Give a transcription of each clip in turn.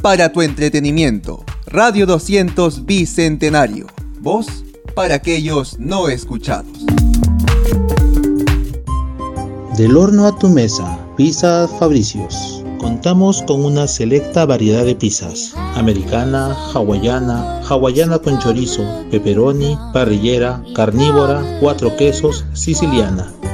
para tu entretenimiento. Radio 200 Bicentenario. Voz para aquellos no escuchados. Del horno a tu mesa, Pizza Fabricios. Contamos con una selecta variedad de pizzas, americana, hawaiana, hawaiana con chorizo, pepperoni, parrillera, carnívora, cuatro quesos, siciliana.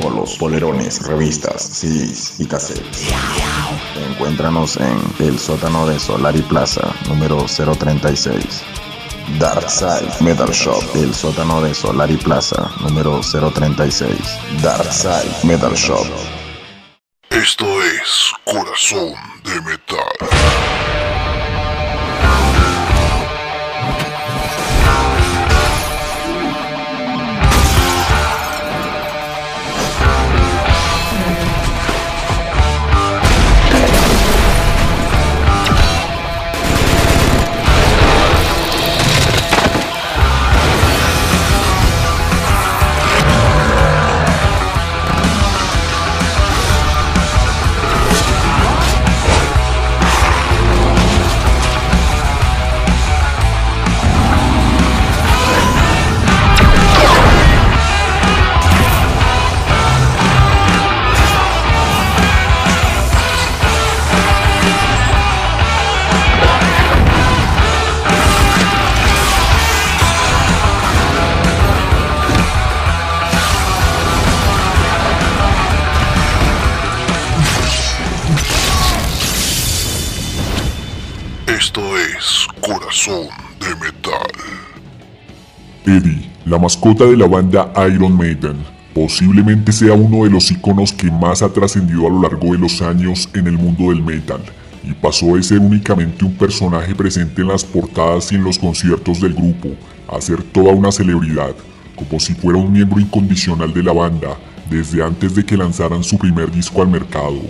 Polos, polerones, revistas, CDs y cassettes. Encuéntranos en el sótano de Solari Plaza, número 036. Darkside Metal Shop, el sótano de Solari Plaza, número 036. Darkside Metal Shop. Esto es Corazón de Metal. De Metal. Eddie, la mascota de la banda Iron Maiden, posiblemente sea uno de los iconos que más ha trascendido a lo largo de los años en el mundo del metal, y pasó de ser únicamente un personaje presente en las portadas y en los conciertos del grupo, a ser toda una celebridad, como si fuera un miembro incondicional de la banda, desde antes de que lanzaran su primer disco al mercado.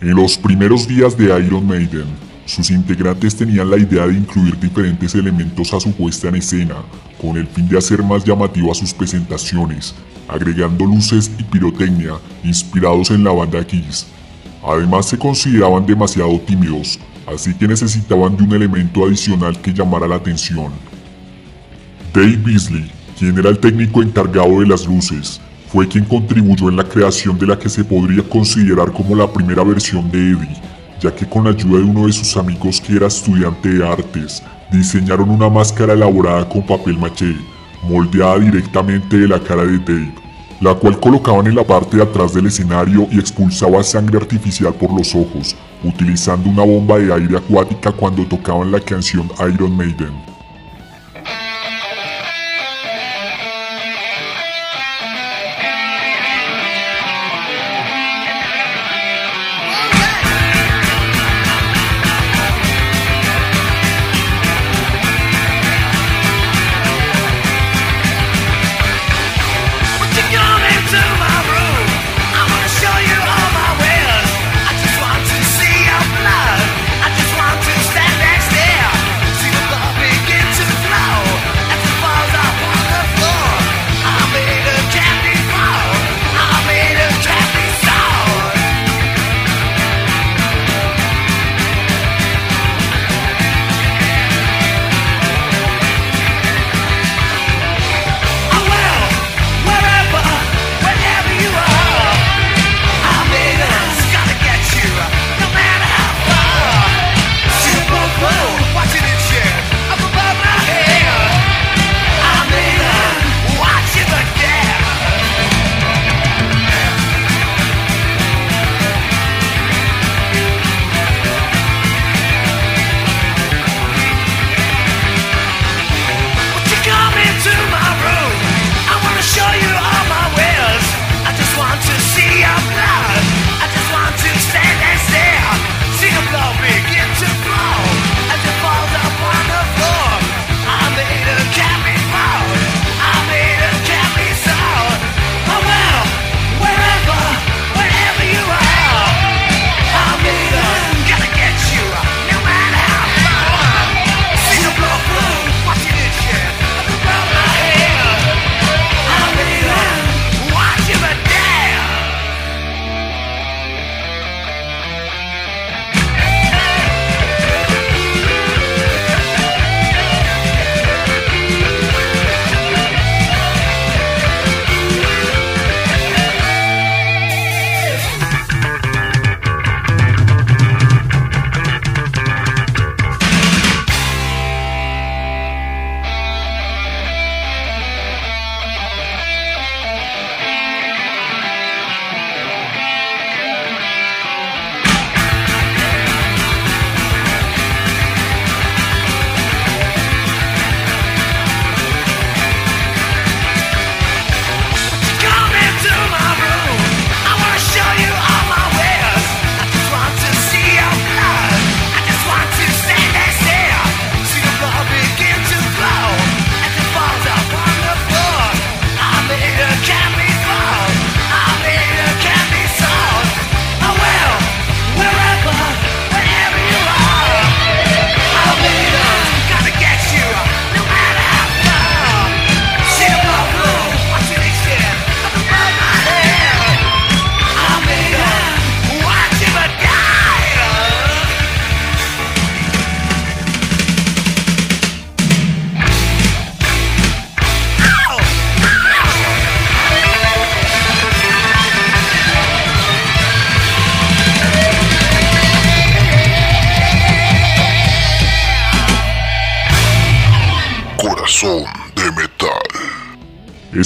En los primeros días de Iron Maiden, sus integrantes tenían la idea de incluir diferentes elementos a su puesta en escena, con el fin de hacer más llamativas sus presentaciones, agregando luces y pirotecnia inspirados en la banda Kiss. Además se consideraban demasiado tímidos, así que necesitaban de un elemento adicional que llamara la atención. Dave Beasley, quien era el técnico encargado de las luces, fue quien contribuyó en la creación de la que se podría considerar como la primera versión de Eddie, ya que con ayuda de uno de sus amigos que era estudiante de artes, diseñaron una máscara elaborada con papel maché, moldeada directamente de la cara de Dave, la cual colocaban en la parte de atrás del escenario y expulsaba sangre artificial por los ojos, utilizando una bomba de aire acuática cuando tocaban la canción Iron Maiden.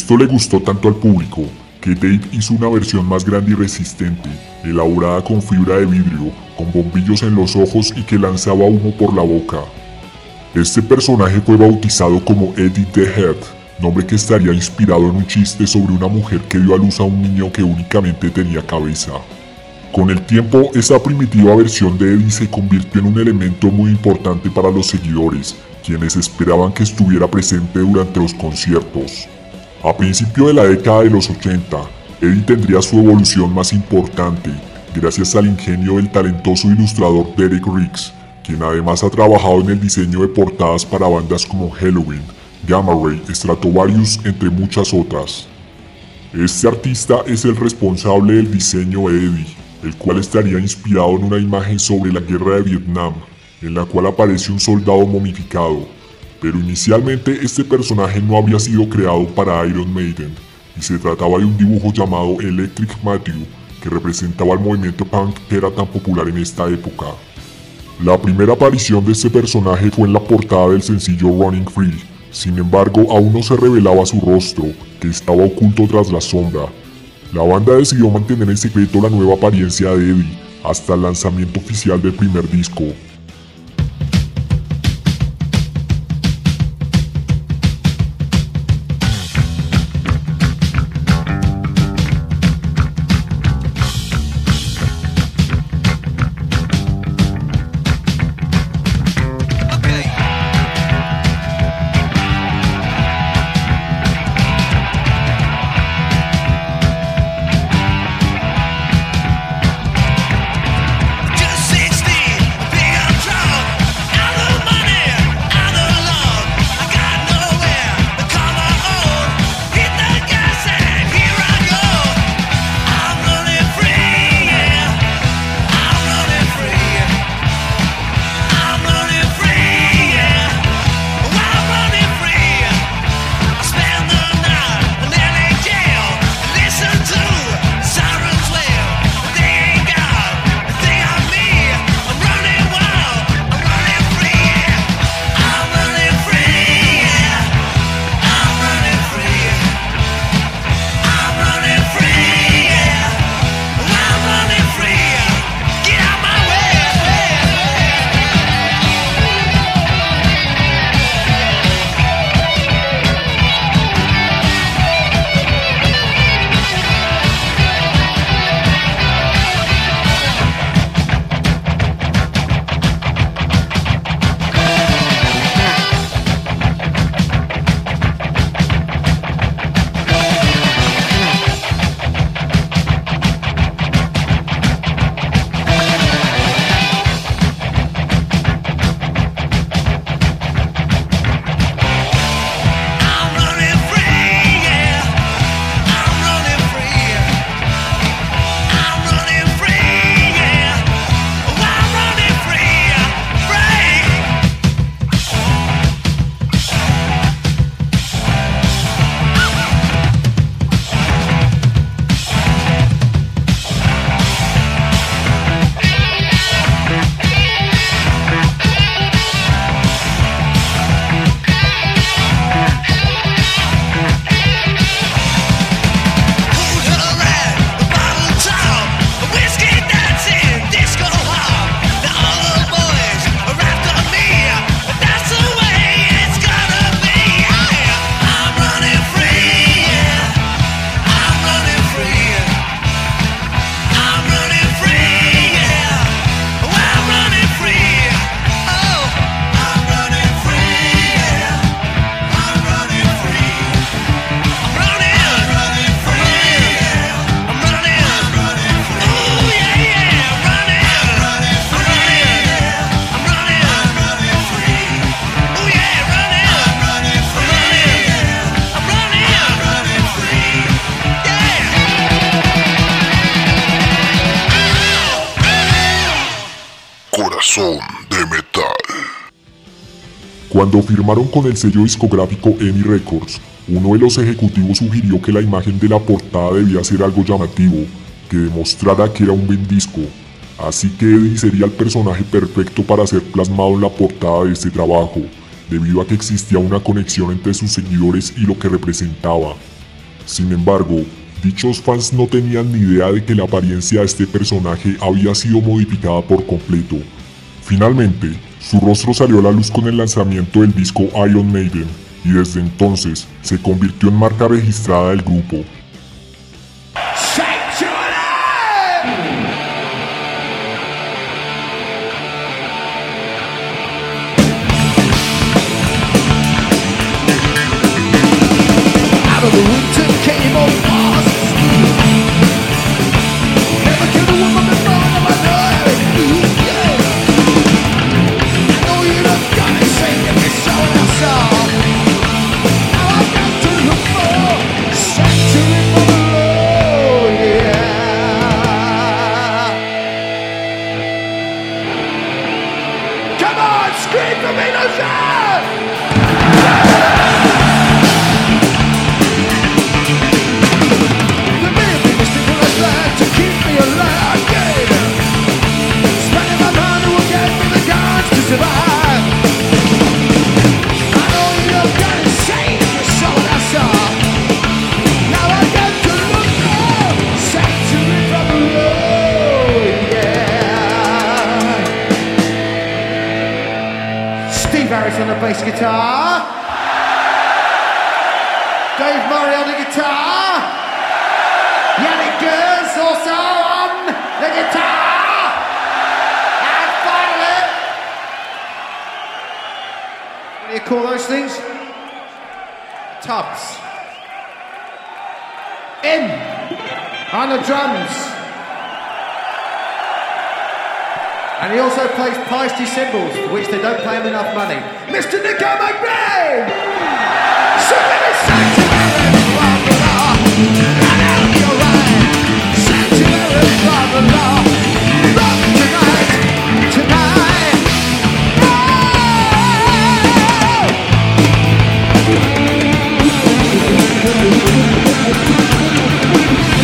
Esto le gustó tanto al público que Dave hizo una versión más grande y resistente, elaborada con fibra de vidrio, con bombillos en los ojos y que lanzaba humo por la boca. Este personaje fue bautizado como Eddie the Head, nombre que estaría inspirado en un chiste sobre una mujer que dio a luz a un niño que únicamente tenía cabeza. Con el tiempo, esa primitiva versión de Eddie se convirtió en un elemento muy importante para los seguidores, quienes esperaban que estuviera presente durante los conciertos. A principio de la década de los 80, Eddie tendría su evolución más importante, gracias al ingenio del talentoso ilustrador Derek Riggs, quien además ha trabajado en el diseño de portadas para bandas como Halloween, Gamma Ray, Stratovarius, entre muchas otras. Este artista es el responsable del diseño de Eddie, el cual estaría inspirado en una imagen sobre la guerra de Vietnam, en la cual aparece un soldado momificado. Pero inicialmente este personaje no había sido creado para Iron Maiden, y se trataba de un dibujo llamado Electric Matthew, que representaba el movimiento punk que era tan popular en esta época. La primera aparición de este personaje fue en la portada del sencillo Running Free, sin embargo aún no se revelaba su rostro, que estaba oculto tras la sombra. La banda decidió mantener en secreto la nueva apariencia de Eddie hasta el lanzamiento oficial del primer disco, firmaron con el sello discográfico EMI Records, uno de los ejecutivos sugirió que la imagen de la portada debía ser algo llamativo, que demostrara que era un buen disco, así que Eddie sería el personaje perfecto para ser plasmado en la portada de este trabajo, debido a que existía una conexión entre sus seguidores y lo que representaba. Sin embargo, dichos fans no tenían ni idea de que la apariencia de este personaje había sido modificada por completo. Finalmente, su rostro salió a la luz con el lanzamiento del disco Iron Maiden y desde entonces se convirtió en marca registrada del grupo. Steve Harris on the bass guitar. Dave Murray on the guitar. Yannick Gers also on the guitar. And finally, what do you call those things? Tubs. In on the drums. And he also plays Feisty cymbals, for which they don't pay him enough money. Mr. Nico McBrain! Sanctuary. Thank you.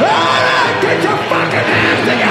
Get your fucking hands together!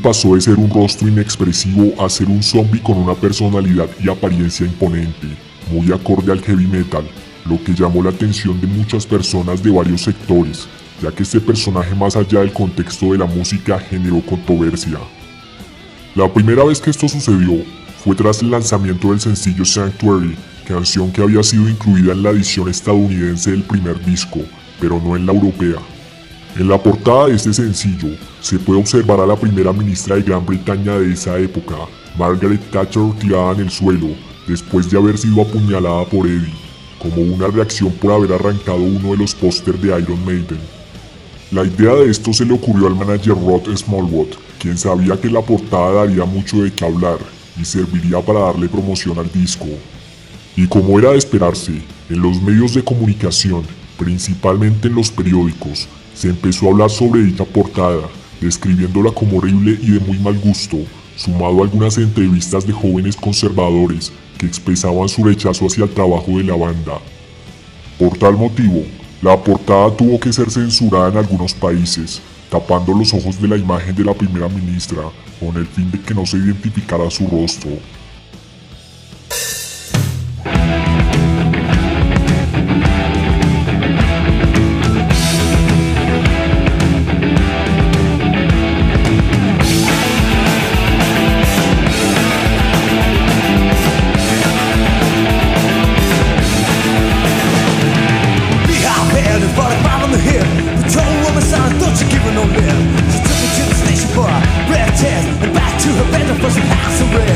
Pasó de ser un rostro inexpresivo a ser un zombie con una personalidad y apariencia imponente, muy acorde al heavy metal, lo que llamó la atención de muchas personas de varios sectores, ya que este personaje más allá del contexto de la música generó controversia. La primera vez que esto sucedió fue tras el lanzamiento del sencillo Sanctuary, canción que había sido incluida en la edición estadounidense del primer disco, pero no en la europea. En la portada de este sencillo se puede observar a la primera ministra de Gran Bretaña de esa época, Margaret Thatcher, tirada en el suelo, después de haber sido apuñalada por Eddie, como una reacción por haber arrancado uno de los pósters de Iron Maiden. La idea de esto se le ocurrió al manager Rod Smallwood, quien sabía que la portada daría mucho de qué hablar y serviría para darle promoción al disco. Y como era de esperarse, en los medios de comunicación, principalmente en los periódicos, se empezó a hablar sobre dicha portada, describiéndola como horrible y de muy mal gusto, sumado a algunas entrevistas de jóvenes conservadores que expresaban su rechazo hacia el trabajo de la banda. Por tal motivo, la portada tuvo que ser censurada en algunos países, tapando los ojos de la imagen de la primera ministra con el fin de que no se identificara su rostro. Pero esto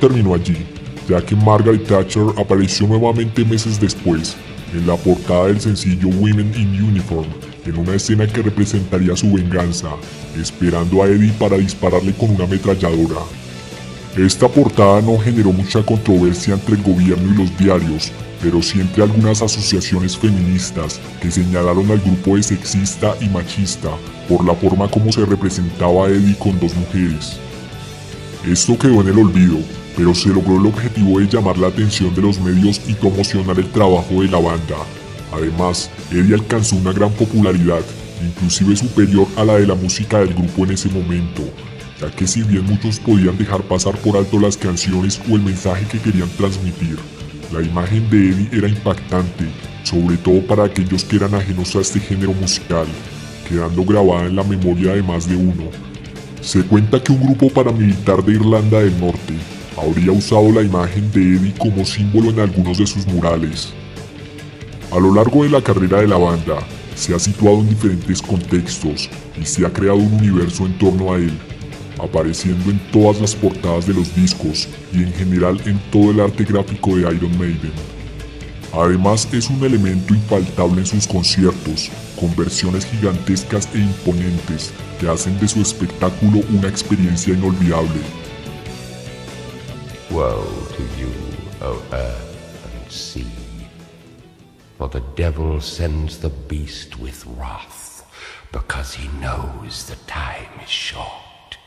terminó allí, ya que Margaret Thatcher apareció nuevamente meses después, en la portada del sencillo Women in Uniform, en una escena que representaría su venganza, esperando a Eddie para dispararle con una ametralladora. Esta portada no generó mucha controversia entre el gobierno y los diarios, pero sí entre algunas asociaciones feministas que señalaron al grupo de sexista y machista por la forma como se representaba a Eddie con dos mujeres. Esto quedó en el olvido, pero se logró el objetivo de llamar la atención de los medios y promocionar el trabajo de la banda. Además, Eddie alcanzó una gran popularidad, inclusive superior a la de la música del grupo en ese momento, ya que si bien muchos podían dejar pasar por alto las canciones o el mensaje que querían transmitir, la imagen de Eddie era impactante, sobre todo para aquellos que eran ajenos a este género musical, quedando grabada en la memoria de más de uno. Se cuenta que un grupo paramilitar de Irlanda del Norte habría usado la imagen de Eddie como símbolo en algunos de sus murales. A lo largo de la carrera de la banda, se ha situado en diferentes contextos y se ha creado un universo en torno a él, apareciendo en todas las portadas de los discos y en general en todo el arte gráfico de Iron Maiden. Además es un elemento infaltable en sus conciertos, con versiones gigantescas e imponentes que hacen de su espectáculo una experiencia inolvidable. Woe to you, O earth and sea, for the devil sends the beast with wrath, because he knows the time is short.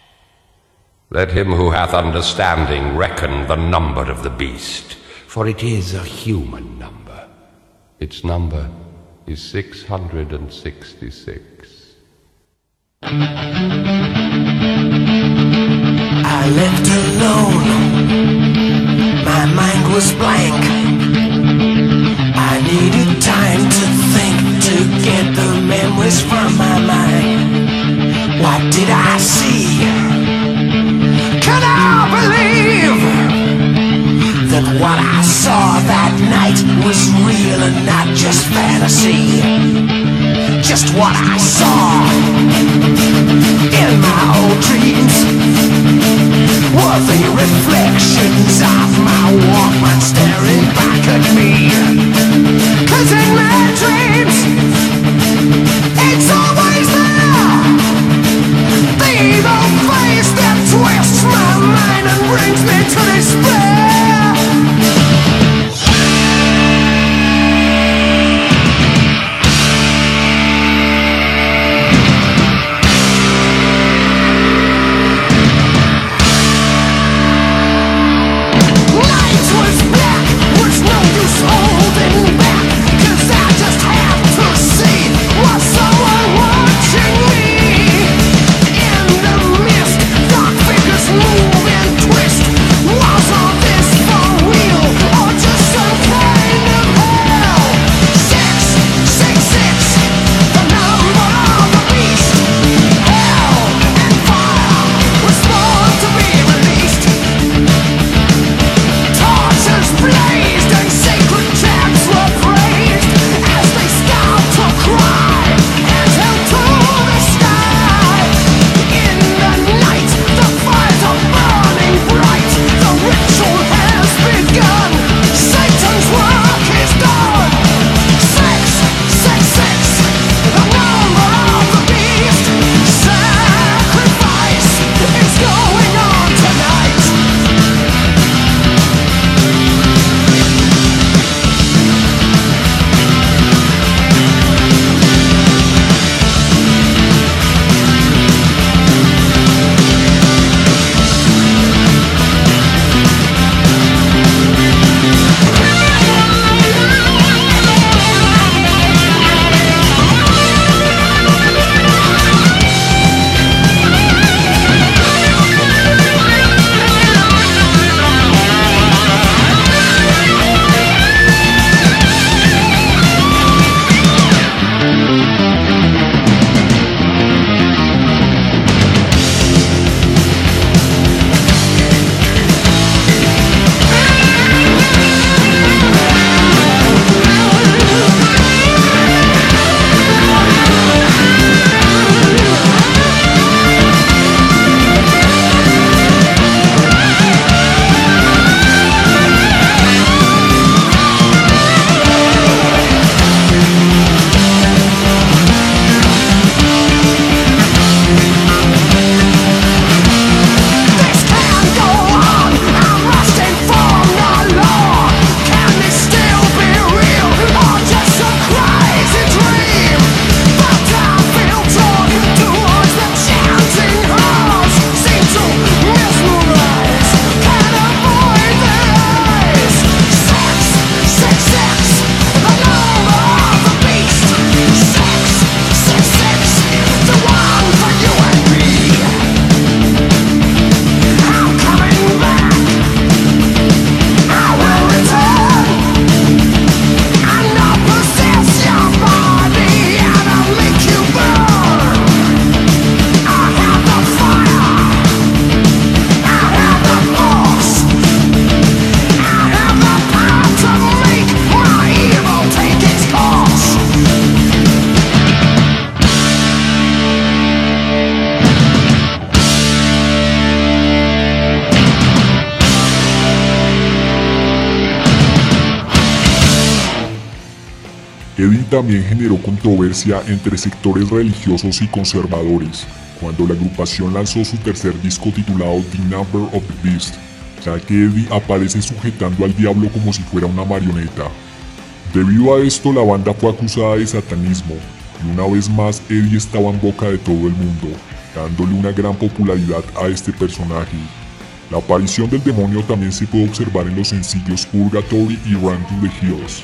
Let him who hath understanding reckon the number of the beast, for it is a human number. Its number is 666. I left alone. My mind was blank. I needed time to think to get the memories from my mind. What did I see? Can I believe that what I saw that night was real and not just fantasy? Just what I saw in my old dreams were the reflections of my Walkman staring back at me. Cause in my dreams, it's always there. The evil face that twists my mind and brings me to despair. También generó controversia entre sectores religiosos y conservadores, cuando la agrupación lanzó su tercer disco titulado The Number of the Beast, ya que Eddie aparece sujetando al diablo como si fuera una marioneta. Debido a esto la banda fue acusada de satanismo, y una vez más Eddie estaba en boca de todo el mundo, dándole una gran popularidad a este personaje. La aparición del demonio también se puede observar en los sencillos Purgatory y Run to the Hills.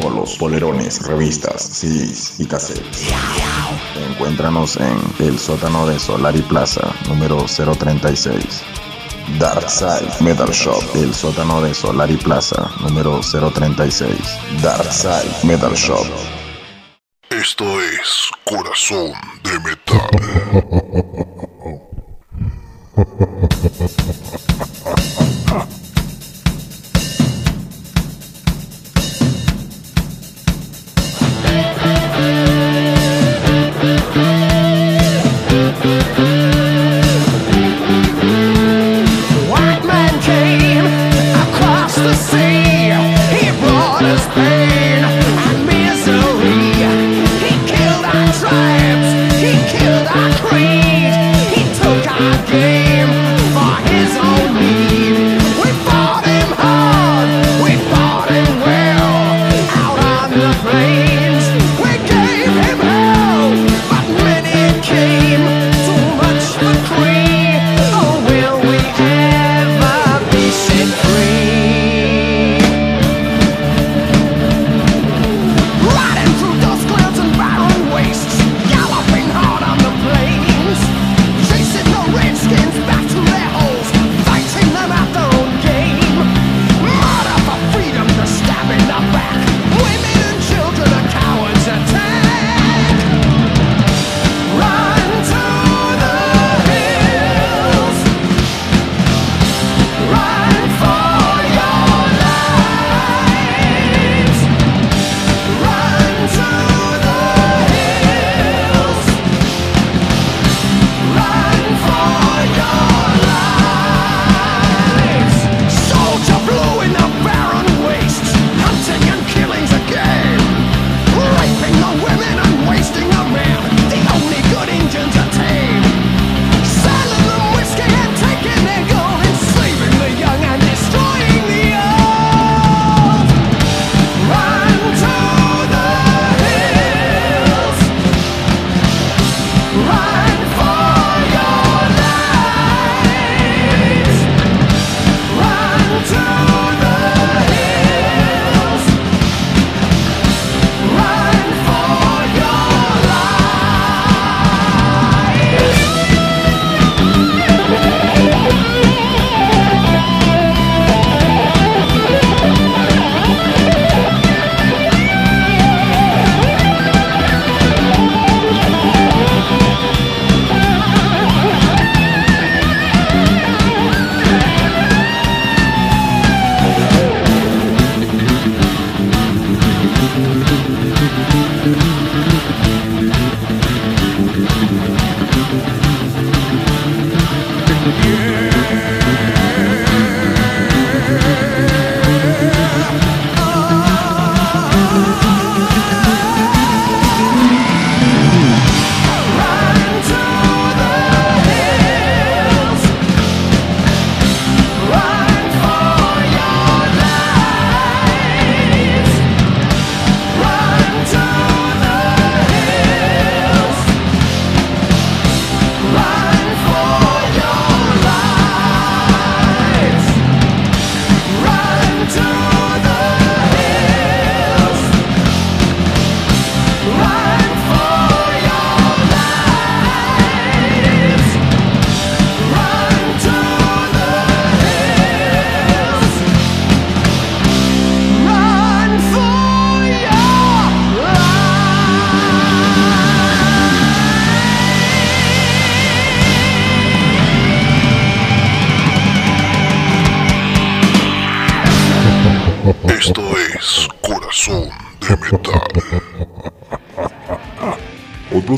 Polos, polerones, revistas, CDs y cassettes. Encuéntranos en el sótano de Solari Plaza, número 036. Dark Side Metal Shop, el sótano de Solari Plaza, número 036. Dark Side Metal Shop. Esto es Corazón de Metal.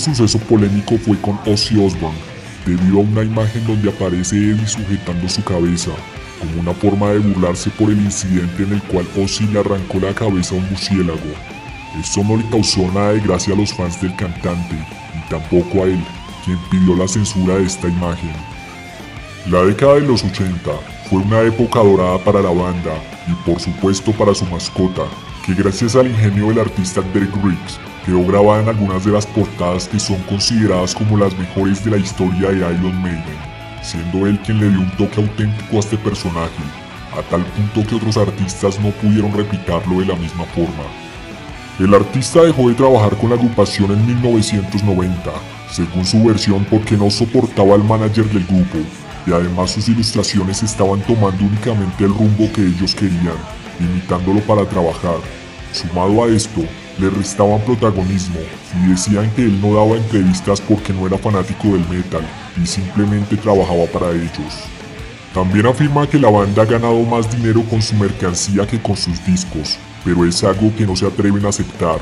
suceso polémico fue con Ozzy Osbourne, debido a una imagen donde aparece Eddie sujetando su cabeza, como una forma de burlarse por el incidente en el cual Ozzy le arrancó la cabeza a un murciélago. Esto no le causó nada de gracia a los fans del cantante, y tampoco a él, quien pidió la censura de esta imagen. La década de los 80 fue una época dorada para la banda y por supuesto para su mascota, que gracias al ingenio del artista Derek Riggs quedó grabada en algunas de las portadas que son consideradas como las mejores de la historia de Iron Maiden. siendo él quien le dio un toque auténtico a este personaje, a tal punto que otros artistas no pudieron replicarlo de la misma forma. El artista dejó de trabajar con la agrupación en 1990, según su versión porque no soportaba al manager del grupo, y además sus ilustraciones estaban tomando únicamente el rumbo que ellos querían, limitándolo para trabajar. Sumado a esto, le restaban protagonismo y decían que él no daba entrevistas porque no era fanático del metal y simplemente trabajaba para ellos. También afirma que la banda ha ganado más dinero con su mercancía que con sus discos, pero es algo que no se atreven a aceptar.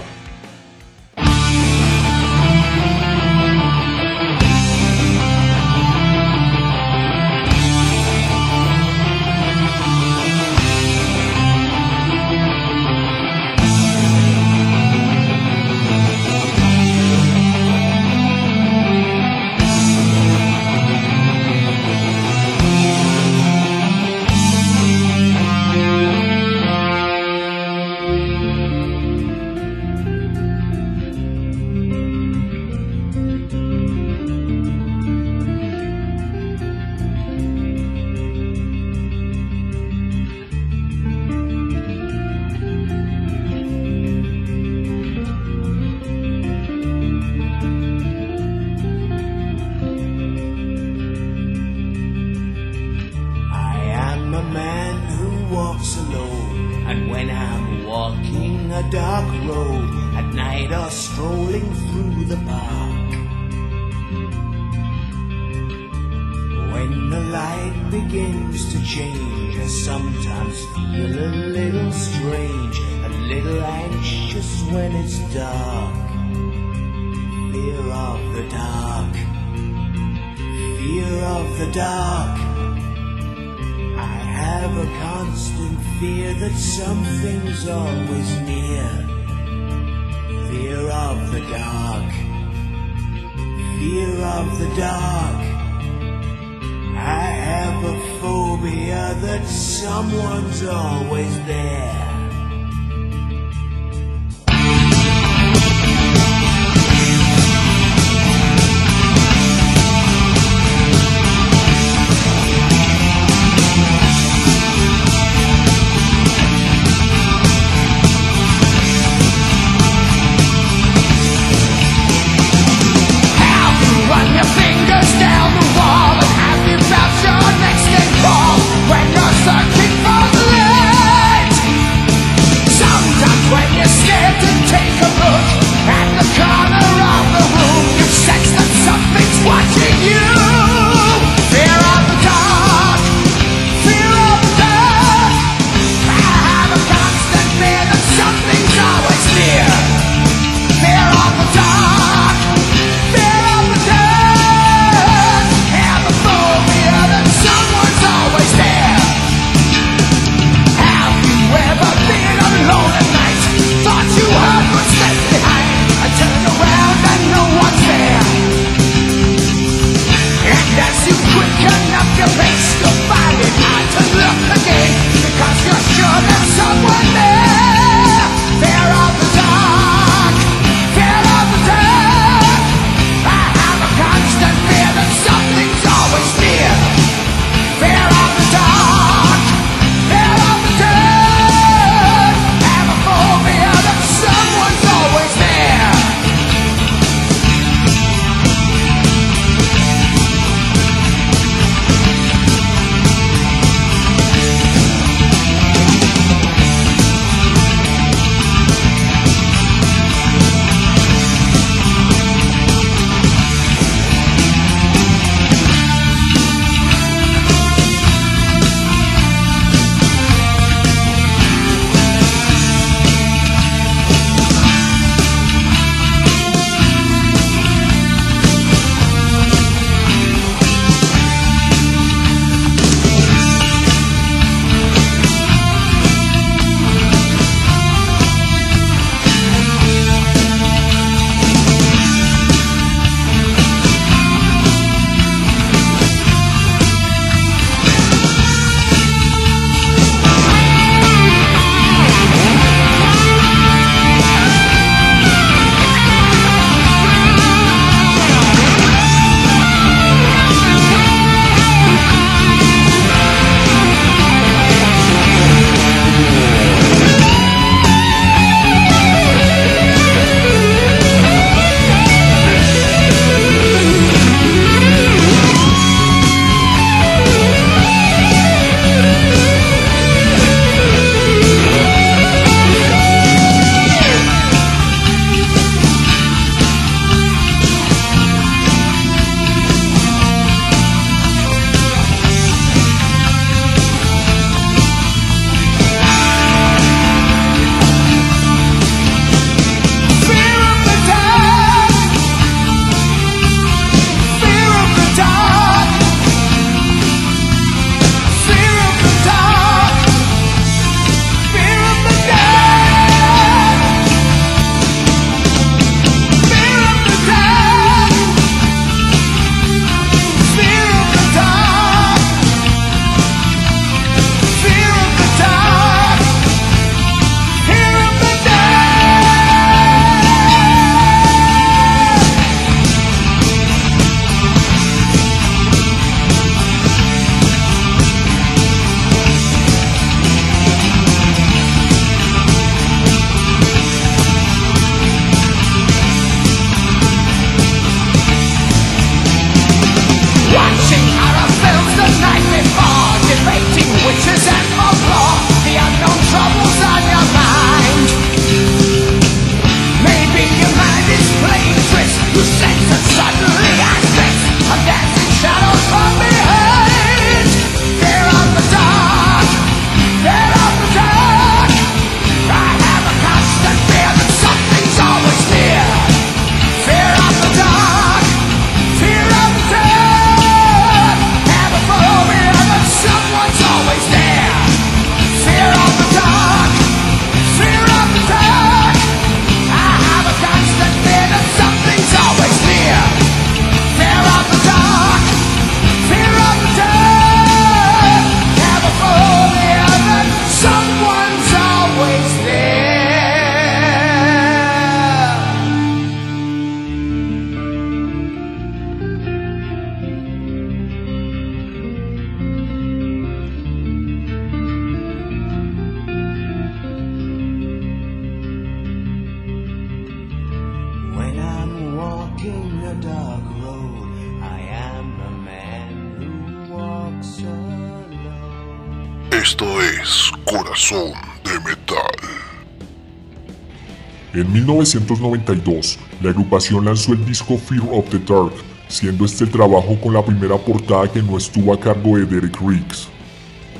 1992, la agrupación lanzó el disco Fear of the Dark, siendo este trabajo con la primera portada que no estuvo a cargo de Derek Riggs.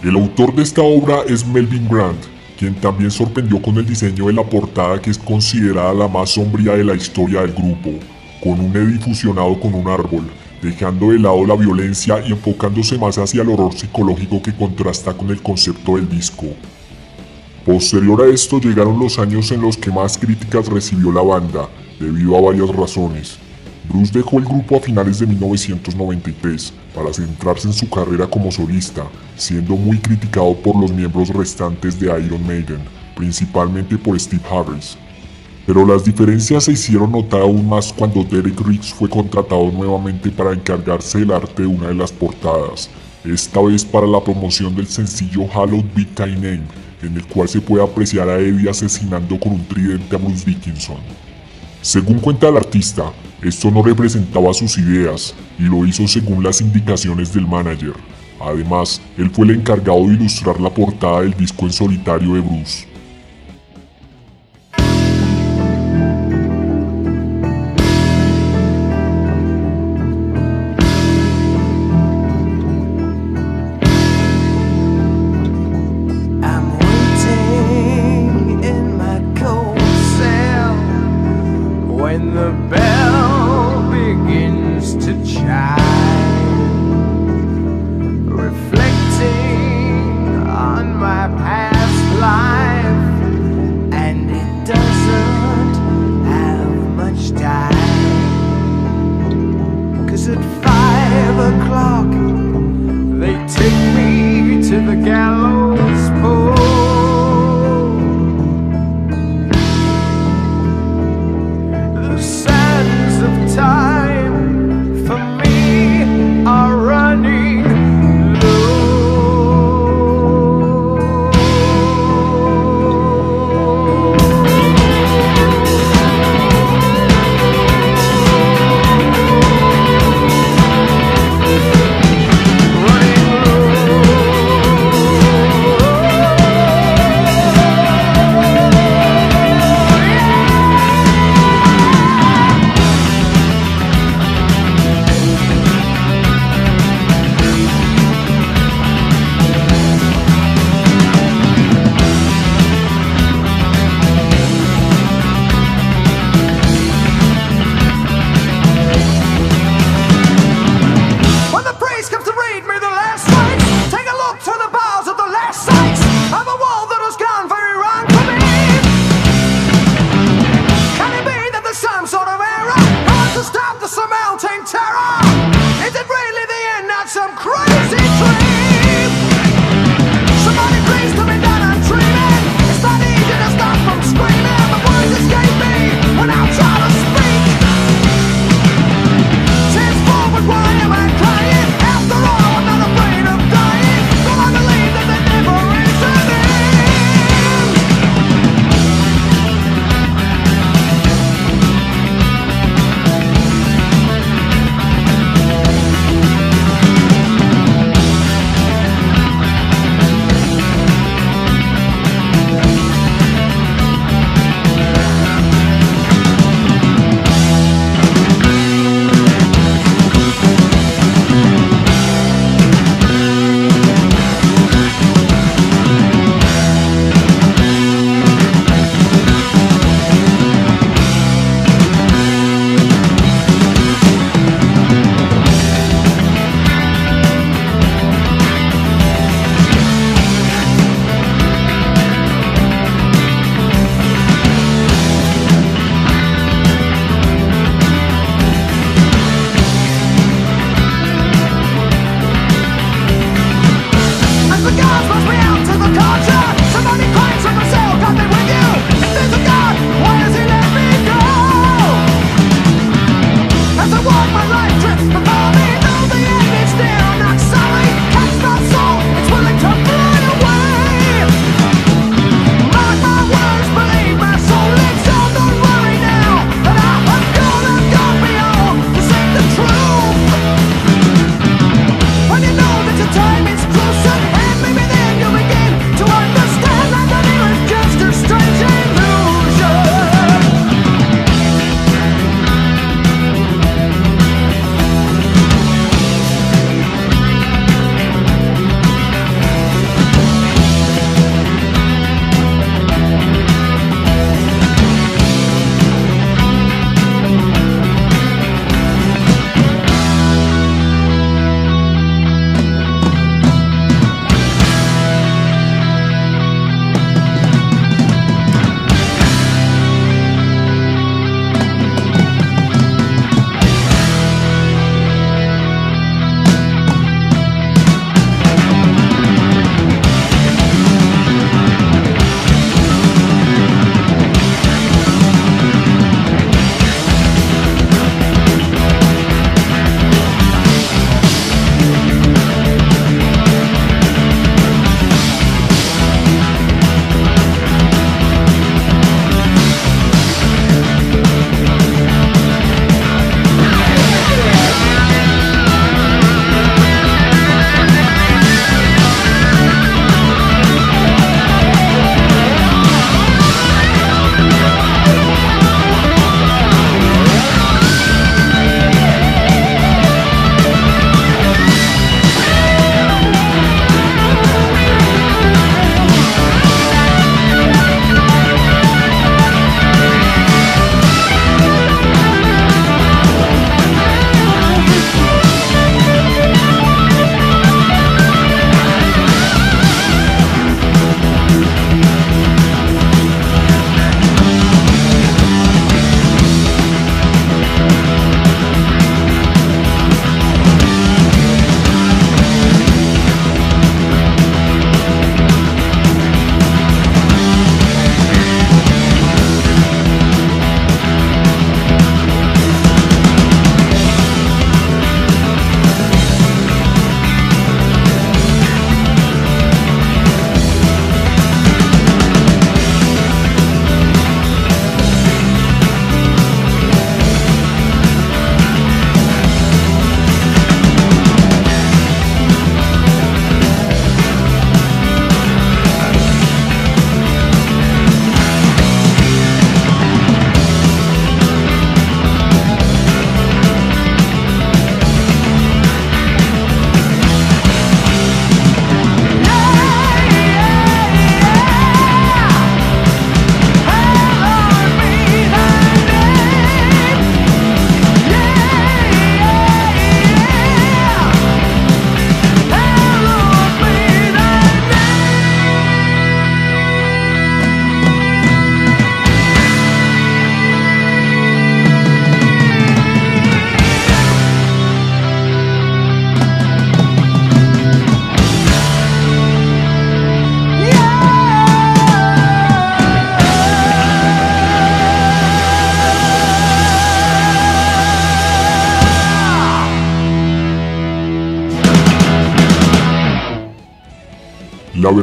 El autor de esta obra es Melvin Grant, quien también sorprendió con el diseño de la portada que es considerada la más sombría de la historia del grupo, con un Eddie fusionado con un árbol, dejando de lado la violencia y enfocándose más hacia el horror psicológico que contrasta con el concepto del disco. Posterior a esto llegaron los años en los que más críticas recibió la banda, debido a varias razones. Bruce dejó el grupo a finales de 1993 para centrarse en su carrera como solista, siendo muy criticado por los miembros restantes de Iron Maiden, principalmente por Steve Harris. Pero las diferencias se hicieron notar aún más cuando Derek Riggs fue contratado nuevamente para encargarse del arte de una de las portadas, esta vez para la promoción del sencillo Hallowed Be Thy Name, en el cual se puede apreciar a Eddie asesinando con un tridente a Bruce Dickinson. Según cuenta el artista, esto no representaba sus ideas y lo hizo según las indicaciones del manager. Además, él fue el encargado de ilustrar la portada del disco en solitario de Bruce.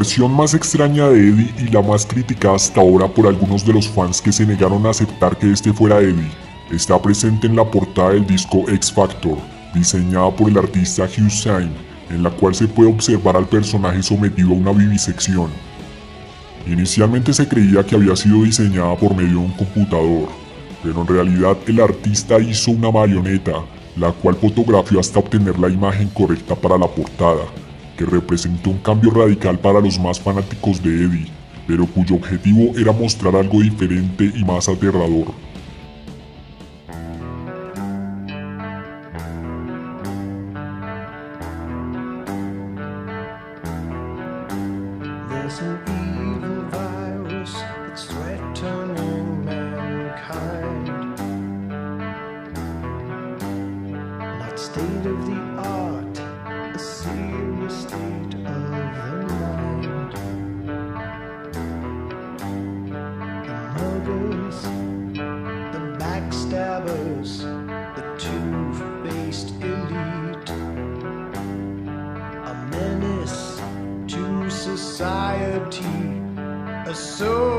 Versión más extraña de Eddie y la más criticada hasta ahora por algunos de los fans que se negaron a aceptar que este fuera Eddie, está presente en la portada del disco X Factor, diseñada por el artista Hugh Syme, en la cual se puede observar al personaje sometido a una vivisección. Inicialmente se creía que había sido diseñada por medio de un computador, pero en realidad el artista hizo una marioneta, la cual fotografió hasta obtener la imagen correcta para la portada, que representó un cambio radical para los más fanáticos de Eddie, pero cuyo objetivo era mostrar algo diferente y más aterrador. The backstabbers, the two-faced elite. A menace to society, a social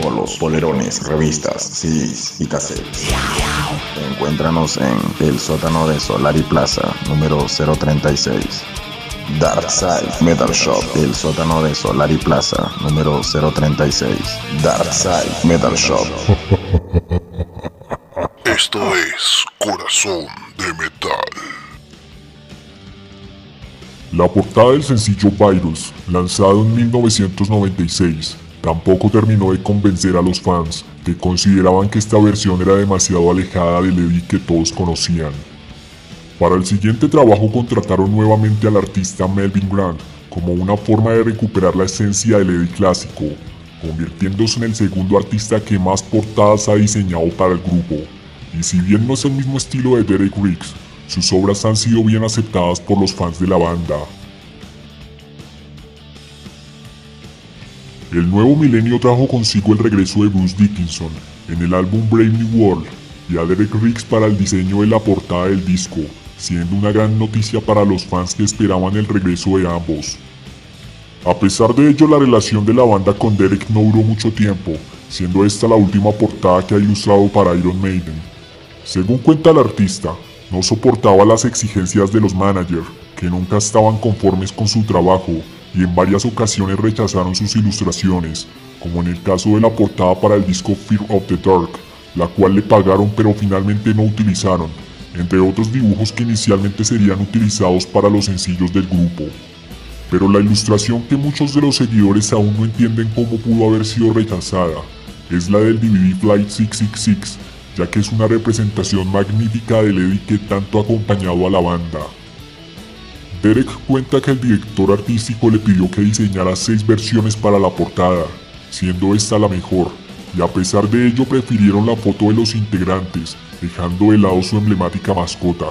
Polos, polerones, revistas, CDs y cassettes. Encuéntranos en el sótano de Solari Plaza, número 036. Darkside Metal Shop, el sótano de Solari Plaza, número 036. Darkside Metal Shop. Esto es Corazón de Metal. La portada del sencillo Virus, lanzado en 1996, tampoco terminó de convencer a los fans, que consideraban que esta versión era demasiado alejada del Eddie que todos conocían. Para el siguiente trabajo contrataron nuevamente al artista Melvin Grant como una forma de recuperar la esencia del Eddie clásico, convirtiéndose en el segundo artista que más portadas ha diseñado para el grupo. Y si bien no es el mismo estilo de Derek Riggs, sus obras han sido bien aceptadas por los fans de la banda. El nuevo milenio trajo consigo el regreso de Bruce Dickinson en el álbum Brave New World y a Derek Riggs para el diseño de la portada del disco, siendo una gran noticia para los fans que esperaban el regreso de ambos. A pesar de ello, la relación de la banda con Derek no duró mucho tiempo, siendo esta la última portada que ha ilustrado para Iron Maiden. Según cuenta el artista, no soportaba las exigencias de los managers, que nunca estaban conformes con su trabajo y en varias ocasiones rechazaron sus ilustraciones, como en el caso de la portada para el disco Fear of the Dark, la cual le pagaron pero finalmente no utilizaron, entre otros dibujos que inicialmente serían utilizados para los sencillos del grupo. Pero la ilustración que muchos de los seguidores aún no entienden cómo pudo haber sido rechazada es la del DVD Flight 666, ya que es una representación magnífica del Eddie que tanto ha acompañado a la banda. Derek cuenta que el director artístico le pidió que diseñara seis versiones para la portada, siendo esta la mejor, y a pesar de ello prefirieron la foto de los integrantes, dejando de lado su emblemática mascota.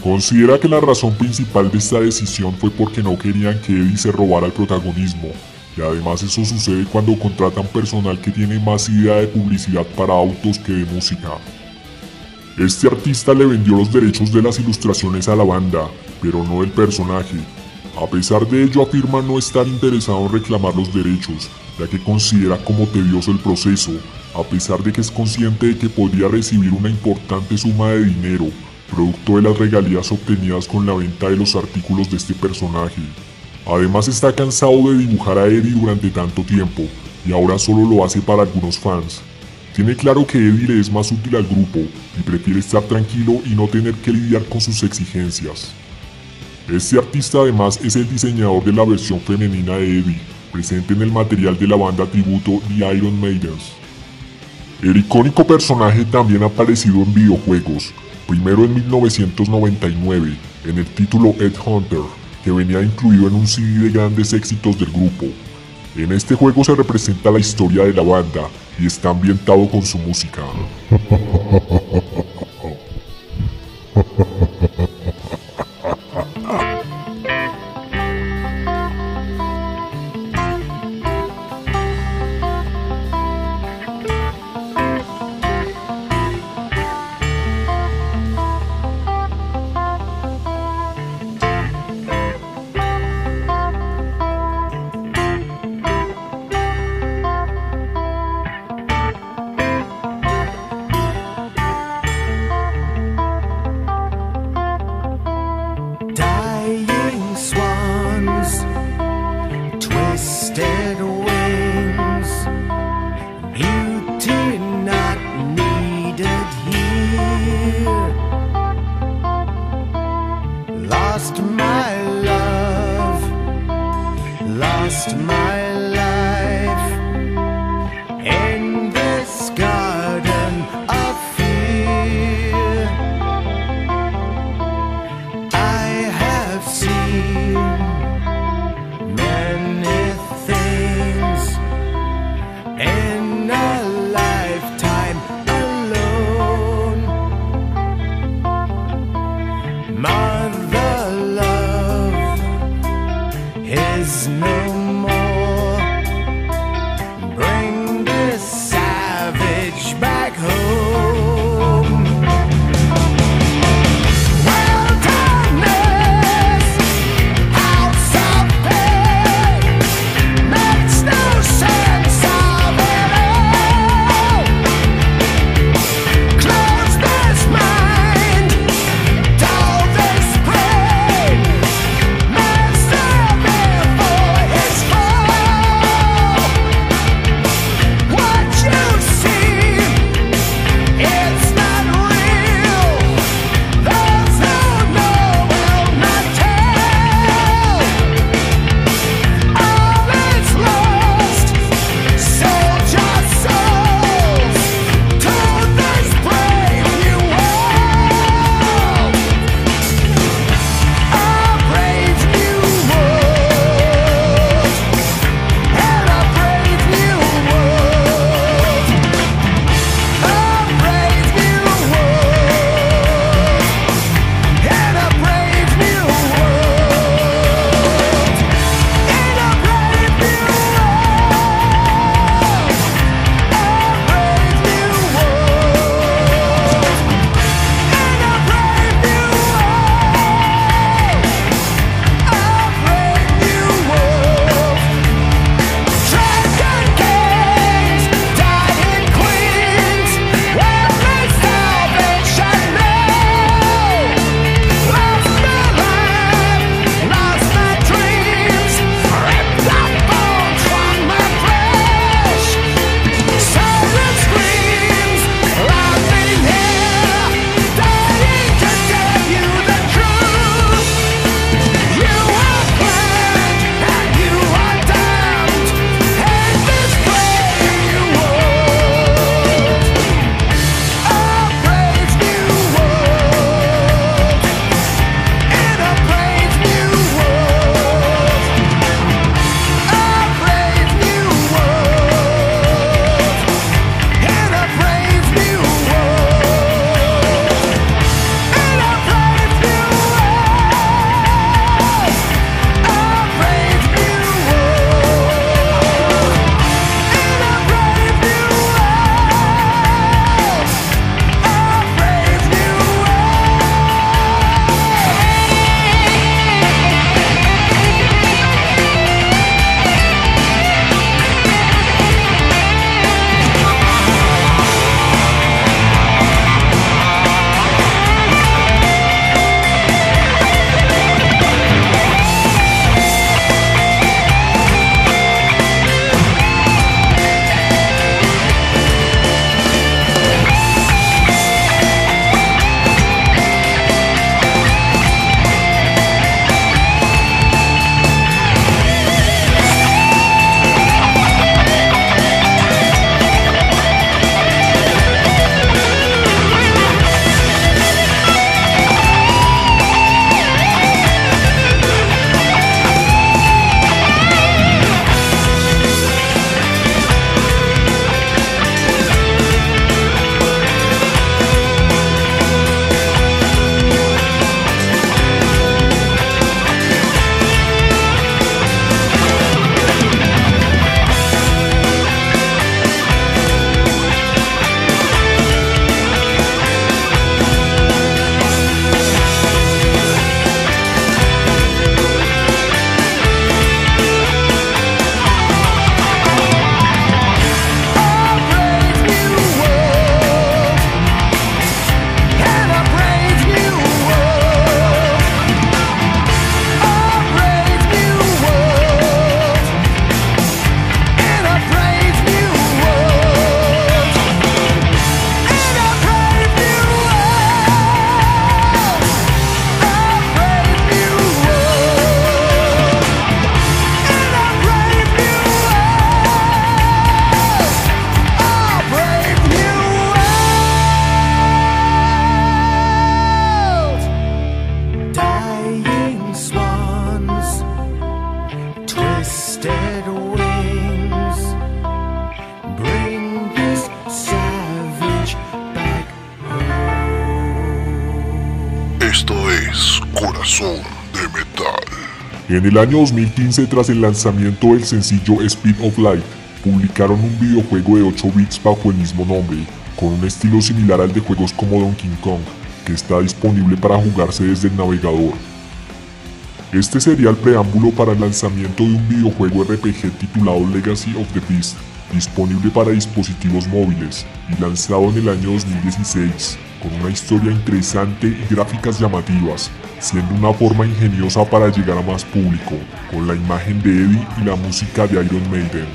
Considera que la razón principal de esta decisión fue porque no querían que Eddie se robara el protagonismo, y además eso sucede cuando contratan personal que tiene más idea de publicidad para autos que de música. Este artista le vendió los derechos de las ilustraciones a la banda, pero no el personaje. A pesar de ello afirma no estar interesado en reclamar los derechos, ya que considera como tedioso el proceso, a pesar de que es consciente de que podría recibir una importante suma de dinero, producto de las regalías obtenidas con la venta de los artículos de este personaje. Además está cansado de dibujar a Eddie durante tanto tiempo, y ahora solo lo hace para algunos fans. Tiene claro que Eddie le es más útil al grupo y prefiere estar tranquilo y no tener que lidiar con sus exigencias. Este artista además es el diseñador de la versión femenina de Eddie, presente en el material de la banda tributo The Iron Maidens. El icónico personaje también ha aparecido en videojuegos, primero en 1999 en el título Ed Hunter, que venía incluido en un CD de grandes éxitos del grupo. En este juego se representa la historia de la banda y está ambientado con su música. lost my En el año 2015, tras el lanzamiento del sencillo Speed of Light, publicaron un videojuego de 8 bits bajo el mismo nombre, con un estilo similar al de juegos como Donkey Kong, que está disponible para jugarse desde el navegador. Este sería el preámbulo para el lanzamiento de un videojuego RPG titulado Legacy of the Beast, disponible para dispositivos móviles y lanzado en el año 2016, con una historia interesante y gráficas llamativas, siendo una forma ingeniosa para llegar a más público, con la imagen de Eddie y la música de Iron Maiden.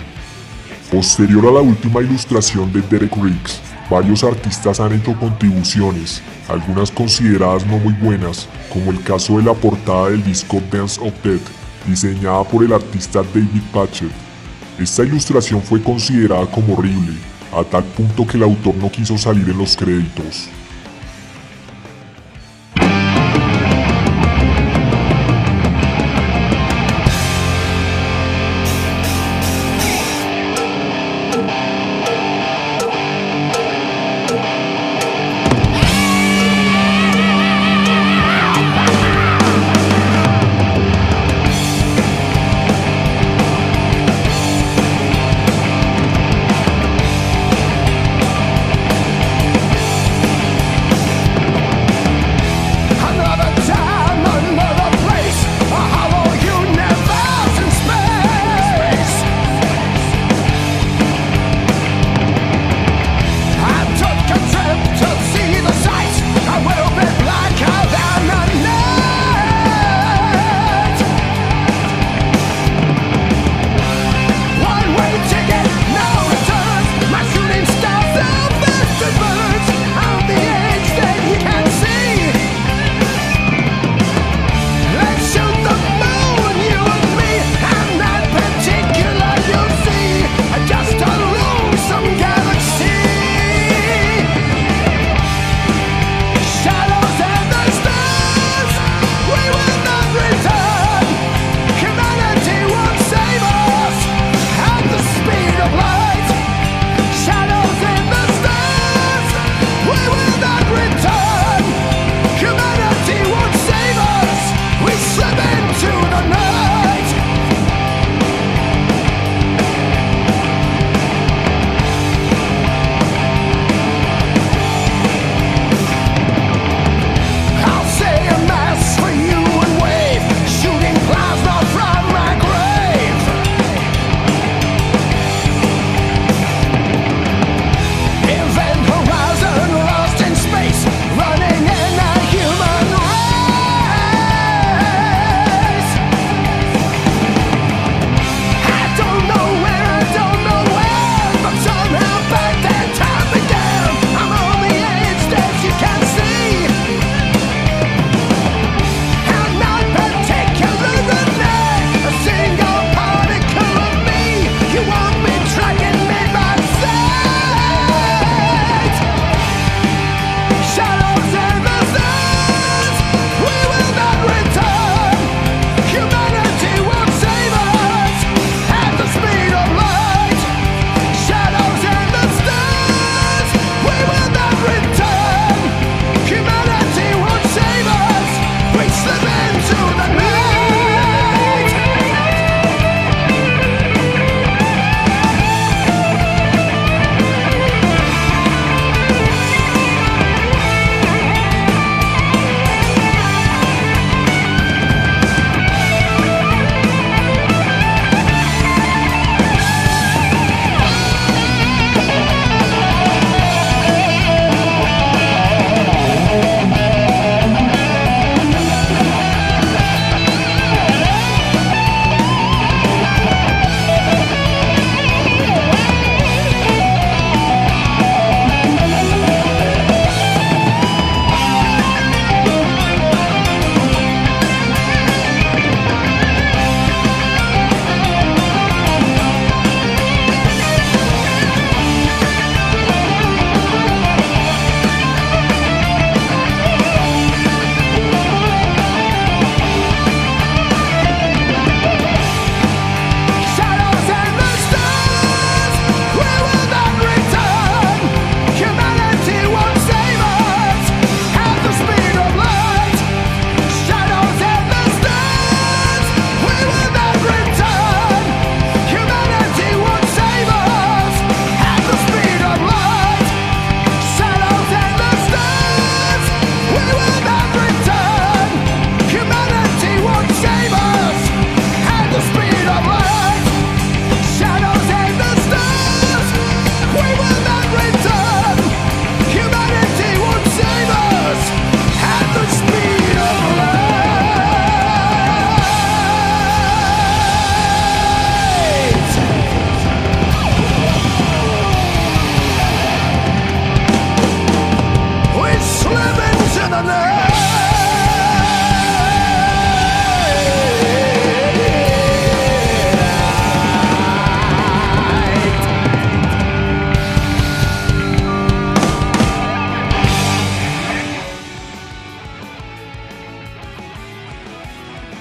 Posterior a la última ilustración de Derek Riggs, varios artistas han hecho contribuciones, algunas consideradas no muy buenas, como el caso de la portada del disco Dance of Death, diseñada por el artista David Patchett. Esta ilustración fue considerada como horrible, a tal punto que el autor no quiso salir en los créditos.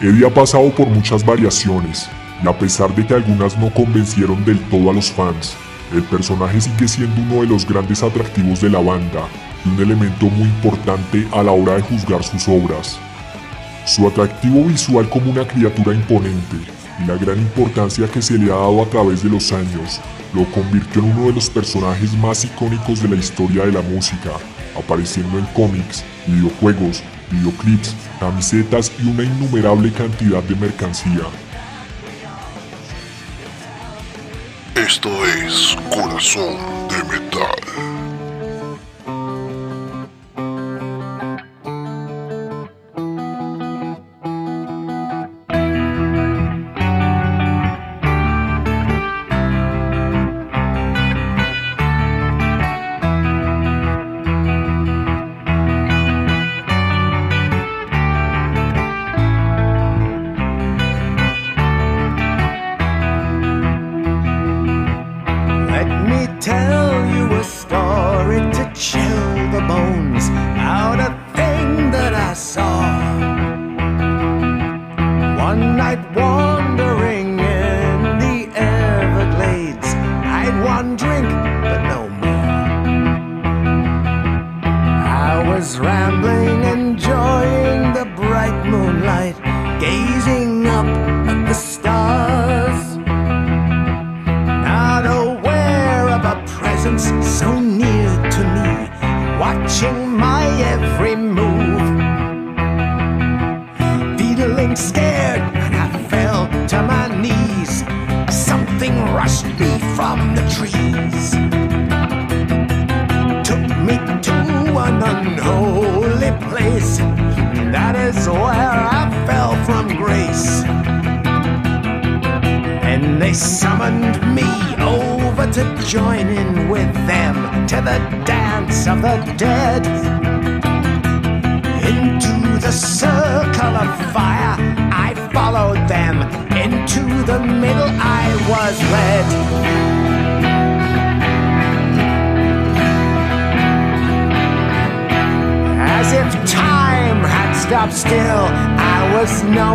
Eddie ha pasado por muchas variaciones, y a pesar de que algunas no convencieron del todo a los fans, el personaje sigue siendo uno de los grandes atractivos de la banda y un elemento muy importante a la hora de juzgar sus obras. Su atractivo visual como una criatura imponente y la gran importancia que se le ha dado a través de los años lo convirtió en uno de los personajes más icónicos de la historia de la música, apareciendo en cómics, videojuegos, videoclips, camisetas y una innumerable cantidad de mercancía. Esto es Corazón de Metal.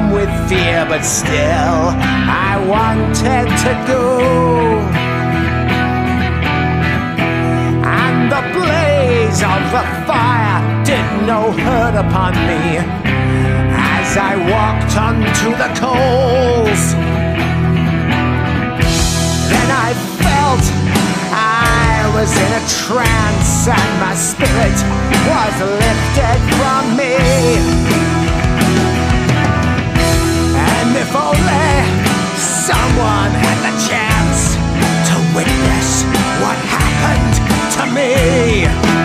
Numb with fear, but still I wanted to go. And the blaze of the fire did no hurt upon me as I walked onto the coals. Then I felt I was in a trance and my spirit was lifted from me. If only someone had the chance to witness what happened to me.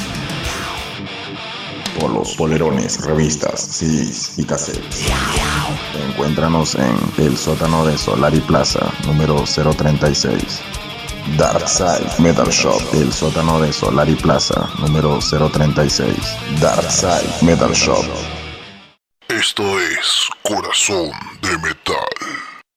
Polos, polerones, revistas, CDs y cassettes. Encuéntranos en el sótano de Solari Plaza, número 036. Darkside Metal Shop, el sótano de Solari Plaza, número 036. Darkside Metal Shop. Esto es Corazón de Metal.